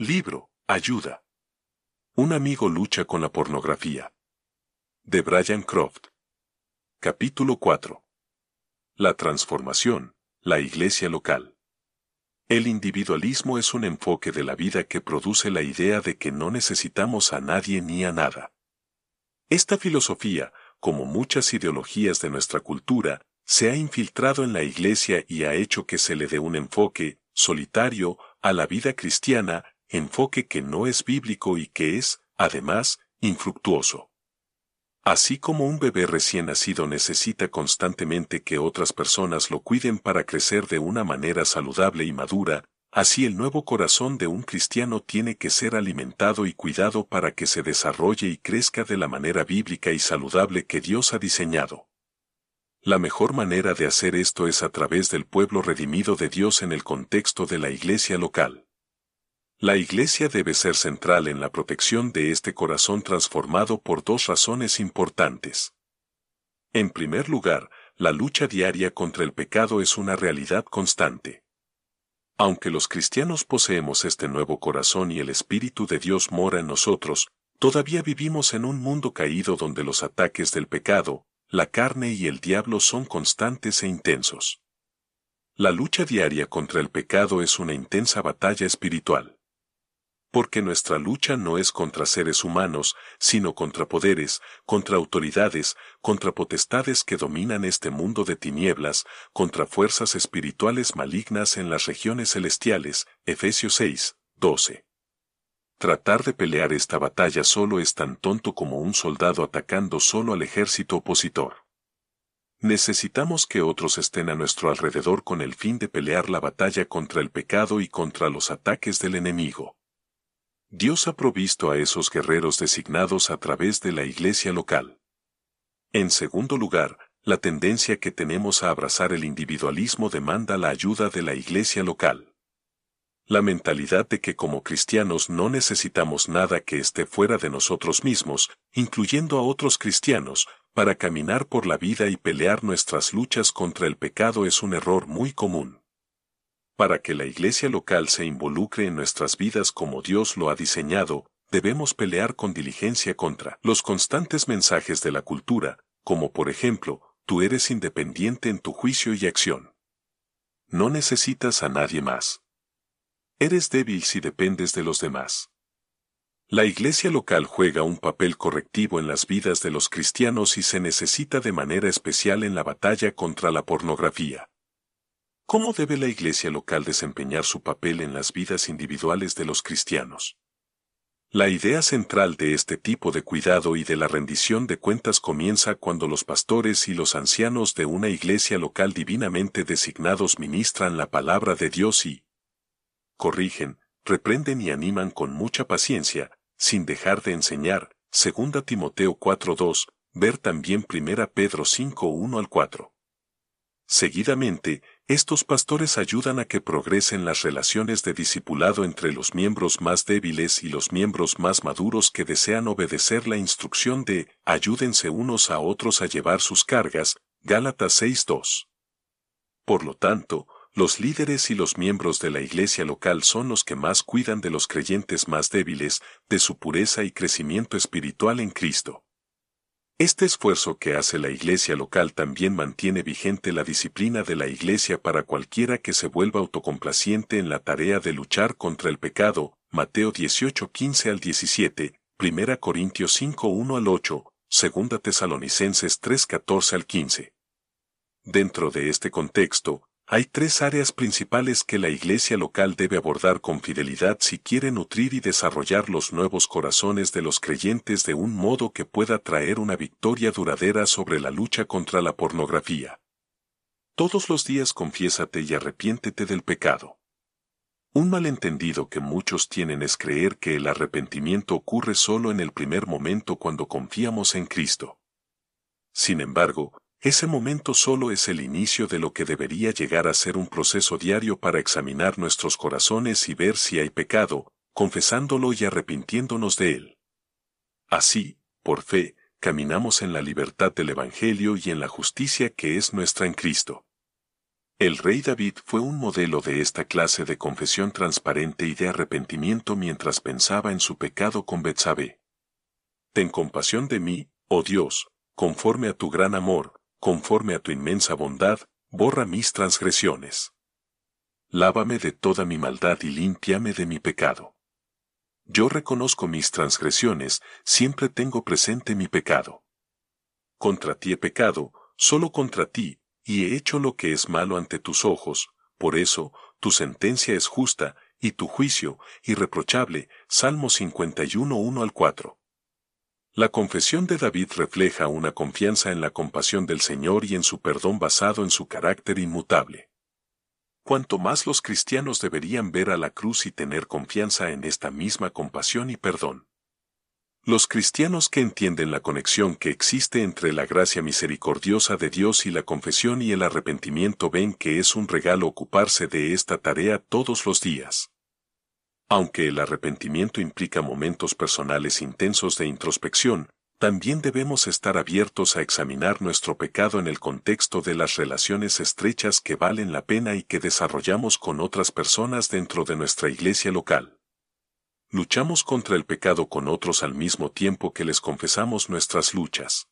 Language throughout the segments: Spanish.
Libro, ayuda. Un amigo lucha con la pornografía. De Brian Croft. Capítulo 4. La transformación, la iglesia local. El individualismo es un enfoque de la vida que produce la idea de que no necesitamos a nadie ni a nada. Esta filosofía, como muchas ideologías de nuestra cultura, se ha infiltrado en la iglesia y ha hecho que se le dé un enfoque, solitario, a la vida cristiana enfoque que no es bíblico y que es, además, infructuoso. Así como un bebé recién nacido necesita constantemente que otras personas lo cuiden para crecer de una manera saludable y madura, así el nuevo corazón de un cristiano tiene que ser alimentado y cuidado para que se desarrolle y crezca de la manera bíblica y saludable que Dios ha diseñado. La mejor manera de hacer esto es a través del pueblo redimido de Dios en el contexto de la iglesia local. La Iglesia debe ser central en la protección de este corazón transformado por dos razones importantes. En primer lugar, la lucha diaria contra el pecado es una realidad constante. Aunque los cristianos poseemos este nuevo corazón y el Espíritu de Dios mora en nosotros, todavía vivimos en un mundo caído donde los ataques del pecado, la carne y el diablo son constantes e intensos. La lucha diaria contra el pecado es una intensa batalla espiritual porque nuestra lucha no es contra seres humanos, sino contra poderes, contra autoridades, contra potestades que dominan este mundo de tinieblas, contra fuerzas espirituales malignas en las regiones celestiales. Efesios 6, 12. Tratar de pelear esta batalla solo es tan tonto como un soldado atacando solo al ejército opositor. Necesitamos que otros estén a nuestro alrededor con el fin de pelear la batalla contra el pecado y contra los ataques del enemigo. Dios ha provisto a esos guerreros designados a través de la iglesia local. En segundo lugar, la tendencia que tenemos a abrazar el individualismo demanda la ayuda de la iglesia local. La mentalidad de que como cristianos no necesitamos nada que esté fuera de nosotros mismos, incluyendo a otros cristianos, para caminar por la vida y pelear nuestras luchas contra el pecado es un error muy común. Para que la iglesia local se involucre en nuestras vidas como Dios lo ha diseñado, debemos pelear con diligencia contra los constantes mensajes de la cultura, como por ejemplo, tú eres independiente en tu juicio y acción. No necesitas a nadie más. Eres débil si dependes de los demás. La iglesia local juega un papel correctivo en las vidas de los cristianos y se necesita de manera especial en la batalla contra la pornografía. ¿Cómo debe la iglesia local desempeñar su papel en las vidas individuales de los cristianos? La idea central de este tipo de cuidado y de la rendición de cuentas comienza cuando los pastores y los ancianos de una iglesia local divinamente designados ministran la palabra de Dios y corrigen, reprenden y animan con mucha paciencia, sin dejar de enseñar, 2 Timoteo 4.2, ver también 1 Pedro 5.1 al 4. Seguidamente, estos pastores ayudan a que progresen las relaciones de discipulado entre los miembros más débiles y los miembros más maduros que desean obedecer la instrucción de ayúdense unos a otros a llevar sus cargas, Gálatas 6.2. Por lo tanto, los líderes y los miembros de la iglesia local son los que más cuidan de los creyentes más débiles, de su pureza y crecimiento espiritual en Cristo. Este esfuerzo que hace la iglesia local también mantiene vigente la disciplina de la iglesia para cualquiera que se vuelva autocomplaciente en la tarea de luchar contra el pecado, Mateo 18:15 al 17, 1 Corintios 5:1 al 8, 2 Tesalonicenses 3:14 al 15. Dentro de este contexto, hay tres áreas principales que la iglesia local debe abordar con fidelidad si quiere nutrir y desarrollar los nuevos corazones de los creyentes de un modo que pueda traer una victoria duradera sobre la lucha contra la pornografía. Todos los días confiésate y arrepiéntete del pecado. Un malentendido que muchos tienen es creer que el arrepentimiento ocurre solo en el primer momento cuando confiamos en Cristo. Sin embargo, ese momento solo es el inicio de lo que debería llegar a ser un proceso diario para examinar nuestros corazones y ver si hay pecado, confesándolo y arrepintiéndonos de él. Así, por fe, caminamos en la libertad del Evangelio y en la justicia que es nuestra en Cristo. El rey David fue un modelo de esta clase de confesión transparente y de arrepentimiento mientras pensaba en su pecado con Betsabé. Ten compasión de mí, oh Dios, conforme a tu gran amor, conforme a tu inmensa bondad, borra mis transgresiones. Lávame de toda mi maldad y límpiame de mi pecado. Yo reconozco mis transgresiones, siempre tengo presente mi pecado. Contra ti he pecado, solo contra ti, y he hecho lo que es malo ante tus ojos, por eso, tu sentencia es justa, y tu juicio, irreprochable. Salmo 51 1 al 4. La confesión de David refleja una confianza en la compasión del Señor y en su perdón basado en su carácter inmutable. Cuanto más los cristianos deberían ver a la cruz y tener confianza en esta misma compasión y perdón. Los cristianos que entienden la conexión que existe entre la gracia misericordiosa de Dios y la confesión y el arrepentimiento ven que es un regalo ocuparse de esta tarea todos los días. Aunque el arrepentimiento implica momentos personales intensos de introspección, también debemos estar abiertos a examinar nuestro pecado en el contexto de las relaciones estrechas que valen la pena y que desarrollamos con otras personas dentro de nuestra iglesia local. Luchamos contra el pecado con otros al mismo tiempo que les confesamos nuestras luchas.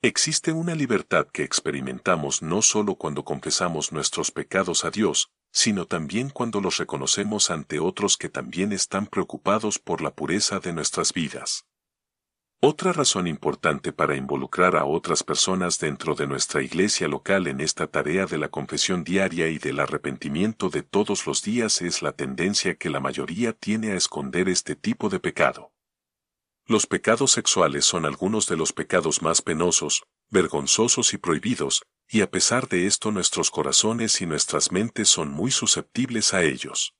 Existe una libertad que experimentamos no solo cuando confesamos nuestros pecados a Dios, sino también cuando los reconocemos ante otros que también están preocupados por la pureza de nuestras vidas. Otra razón importante para involucrar a otras personas dentro de nuestra iglesia local en esta tarea de la confesión diaria y del arrepentimiento de todos los días es la tendencia que la mayoría tiene a esconder este tipo de pecado. Los pecados sexuales son algunos de los pecados más penosos, vergonzosos y prohibidos, y a pesar de esto nuestros corazones y nuestras mentes son muy susceptibles a ellos.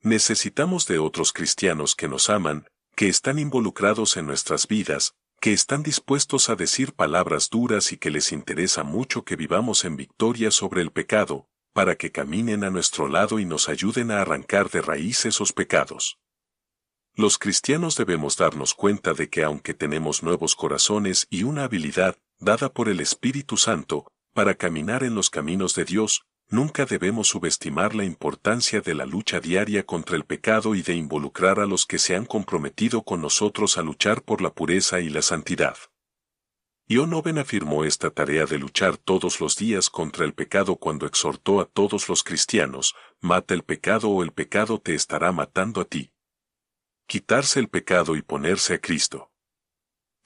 Necesitamos de otros cristianos que nos aman, que están involucrados en nuestras vidas, que están dispuestos a decir palabras duras y que les interesa mucho que vivamos en victoria sobre el pecado, para que caminen a nuestro lado y nos ayuden a arrancar de raíz esos pecados. Los cristianos debemos darnos cuenta de que aunque tenemos nuevos corazones y una habilidad, dada por el Espíritu Santo, para caminar en los caminos de Dios, Nunca debemos subestimar la importancia de la lucha diaria contra el pecado y de involucrar a los que se han comprometido con nosotros a luchar por la pureza y la santidad. Ionoven afirmó esta tarea de luchar todos los días contra el pecado cuando exhortó a todos los cristianos, mata el pecado o el pecado te estará matando a ti. Quitarse el pecado y ponerse a Cristo.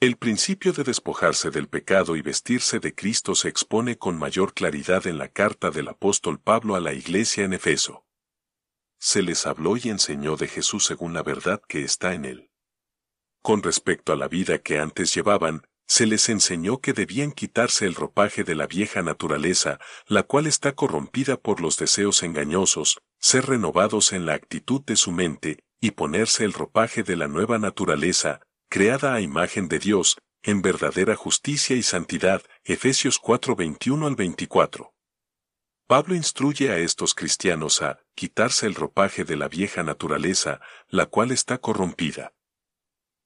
El principio de despojarse del pecado y vestirse de Cristo se expone con mayor claridad en la carta del apóstol Pablo a la iglesia en Efeso. Se les habló y enseñó de Jesús según la verdad que está en él. Con respecto a la vida que antes llevaban, se les enseñó que debían quitarse el ropaje de la vieja naturaleza, la cual está corrompida por los deseos engañosos, ser renovados en la actitud de su mente, y ponerse el ropaje de la nueva naturaleza, creada a imagen de Dios, en verdadera justicia y santidad, Efesios 4 21 al 24. Pablo instruye a estos cristianos a quitarse el ropaje de la vieja naturaleza, la cual está corrompida.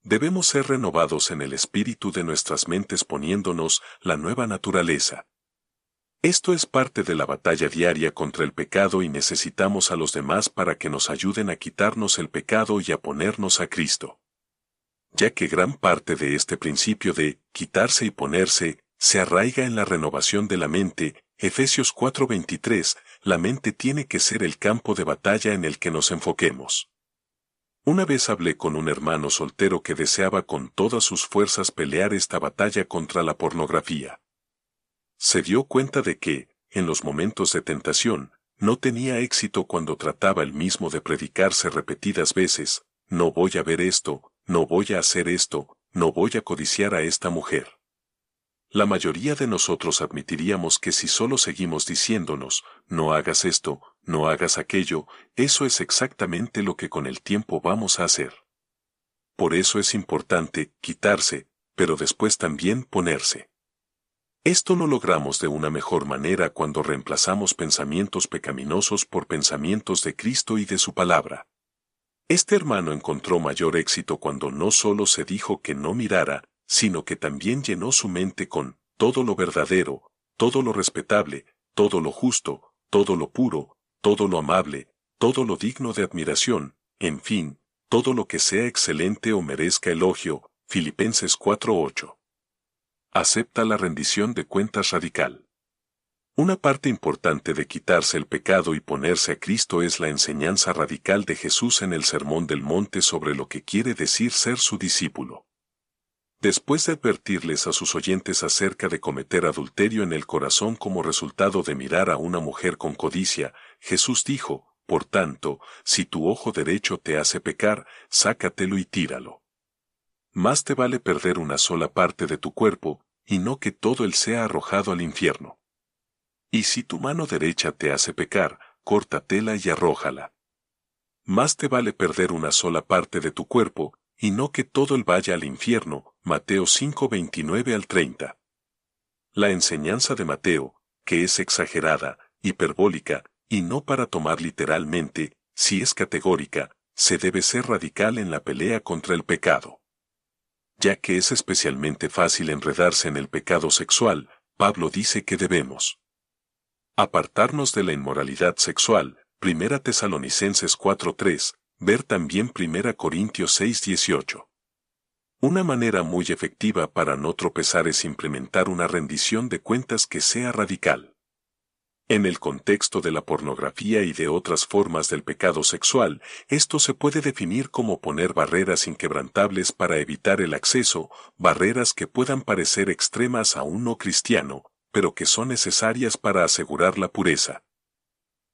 Debemos ser renovados en el espíritu de nuestras mentes poniéndonos la nueva naturaleza. Esto es parte de la batalla diaria contra el pecado y necesitamos a los demás para que nos ayuden a quitarnos el pecado y a ponernos a Cristo ya que gran parte de este principio de quitarse y ponerse se arraiga en la renovación de la mente, Efesios 4:23, la mente tiene que ser el campo de batalla en el que nos enfoquemos. Una vez hablé con un hermano soltero que deseaba con todas sus fuerzas pelear esta batalla contra la pornografía. Se dio cuenta de que, en los momentos de tentación, no tenía éxito cuando trataba el mismo de predicarse repetidas veces, no voy a ver esto, no voy a hacer esto, no voy a codiciar a esta mujer. La mayoría de nosotros admitiríamos que si solo seguimos diciéndonos, no hagas esto, no hagas aquello, eso es exactamente lo que con el tiempo vamos a hacer. Por eso es importante quitarse, pero después también ponerse. Esto lo logramos de una mejor manera cuando reemplazamos pensamientos pecaminosos por pensamientos de Cristo y de su palabra. Este hermano encontró mayor éxito cuando no solo se dijo que no mirara, sino que también llenó su mente con todo lo verdadero, todo lo respetable, todo lo justo, todo lo puro, todo lo amable, todo lo digno de admiración, en fin, todo lo que sea excelente o merezca elogio, Filipenses 4:8. Acepta la rendición de cuentas radical. Una parte importante de quitarse el pecado y ponerse a Cristo es la enseñanza radical de Jesús en el Sermón del Monte sobre lo que quiere decir ser su discípulo. Después de advertirles a sus oyentes acerca de cometer adulterio en el corazón como resultado de mirar a una mujer con codicia, Jesús dijo, por tanto, si tu ojo derecho te hace pecar, sácatelo y tíralo. Más te vale perder una sola parte de tu cuerpo, y no que todo él sea arrojado al infierno. Y si tu mano derecha te hace pecar, córtatela y arrójala. Más te vale perder una sola parte de tu cuerpo, y no que todo el vaya al infierno. Mateo 5:29 al 30. La enseñanza de Mateo, que es exagerada, hiperbólica, y no para tomar literalmente, si es categórica, se debe ser radical en la pelea contra el pecado. Ya que es especialmente fácil enredarse en el pecado sexual, Pablo dice que debemos Apartarnos de la inmoralidad sexual, 1 Tesalonicenses 4.3, ver también 1 Corintios 6.18. Una manera muy efectiva para no tropezar es implementar una rendición de cuentas que sea radical. En el contexto de la pornografía y de otras formas del pecado sexual, esto se puede definir como poner barreras inquebrantables para evitar el acceso, barreras que puedan parecer extremas a un no cristiano, pero que son necesarias para asegurar la pureza.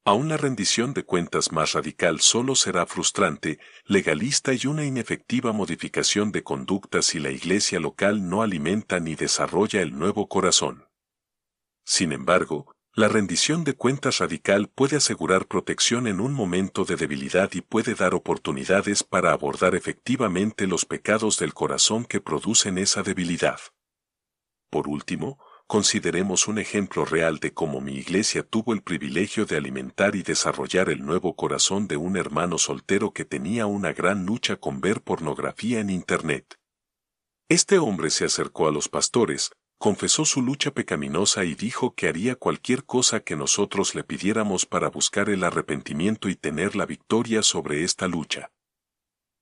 Aún la rendición de cuentas más radical solo será frustrante, legalista y una inefectiva modificación de conductas si la iglesia local no alimenta ni desarrolla el nuevo corazón. Sin embargo, la rendición de cuentas radical puede asegurar protección en un momento de debilidad y puede dar oportunidades para abordar efectivamente los pecados del corazón que producen esa debilidad. Por último, consideremos un ejemplo real de cómo mi iglesia tuvo el privilegio de alimentar y desarrollar el nuevo corazón de un hermano soltero que tenía una gran lucha con ver pornografía en Internet. Este hombre se acercó a los pastores, confesó su lucha pecaminosa y dijo que haría cualquier cosa que nosotros le pidiéramos para buscar el arrepentimiento y tener la victoria sobre esta lucha.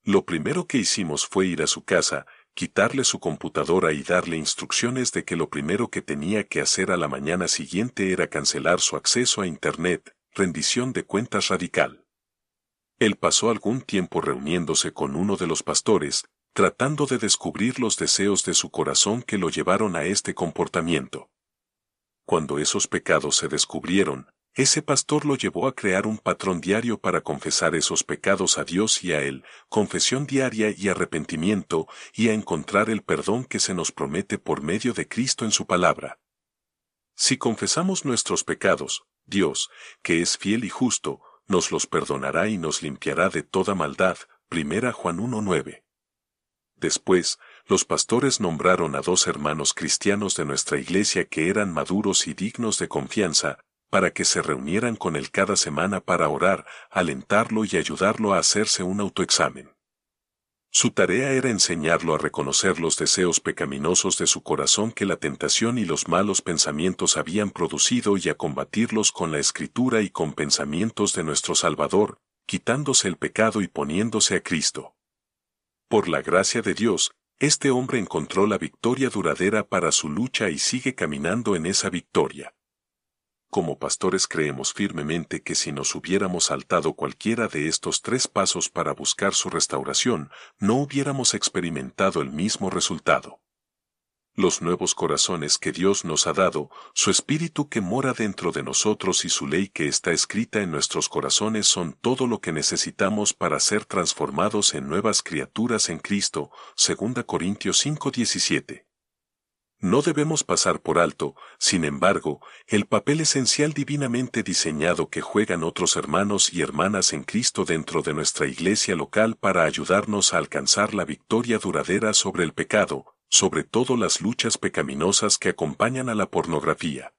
Lo primero que hicimos fue ir a su casa, quitarle su computadora y darle instrucciones de que lo primero que tenía que hacer a la mañana siguiente era cancelar su acceso a Internet, rendición de cuentas radical. Él pasó algún tiempo reuniéndose con uno de los pastores, tratando de descubrir los deseos de su corazón que lo llevaron a este comportamiento. Cuando esos pecados se descubrieron, ese pastor lo llevó a crear un patrón diario para confesar esos pecados a Dios y a Él, confesión diaria y arrepentimiento, y a encontrar el perdón que se nos promete por medio de Cristo en su palabra. Si confesamos nuestros pecados, Dios, que es fiel y justo, nos los perdonará y nos limpiará de toda maldad. 1 Juan 1.9. Después, los pastores nombraron a dos hermanos cristianos de nuestra iglesia que eran maduros y dignos de confianza, para que se reunieran con él cada semana para orar, alentarlo y ayudarlo a hacerse un autoexamen. Su tarea era enseñarlo a reconocer los deseos pecaminosos de su corazón que la tentación y los malos pensamientos habían producido y a combatirlos con la escritura y con pensamientos de nuestro Salvador, quitándose el pecado y poniéndose a Cristo. Por la gracia de Dios, este hombre encontró la victoria duradera para su lucha y sigue caminando en esa victoria. Como pastores creemos firmemente que si nos hubiéramos saltado cualquiera de estos tres pasos para buscar su restauración, no hubiéramos experimentado el mismo resultado. Los nuevos corazones que Dios nos ha dado, su espíritu que mora dentro de nosotros y su ley que está escrita en nuestros corazones son todo lo que necesitamos para ser transformados en nuevas criaturas en Cristo, 2 Corintios 5:17. No debemos pasar por alto, sin embargo, el papel esencial divinamente diseñado que juegan otros hermanos y hermanas en Cristo dentro de nuestra iglesia local para ayudarnos a alcanzar la victoria duradera sobre el pecado, sobre todo las luchas pecaminosas que acompañan a la pornografía.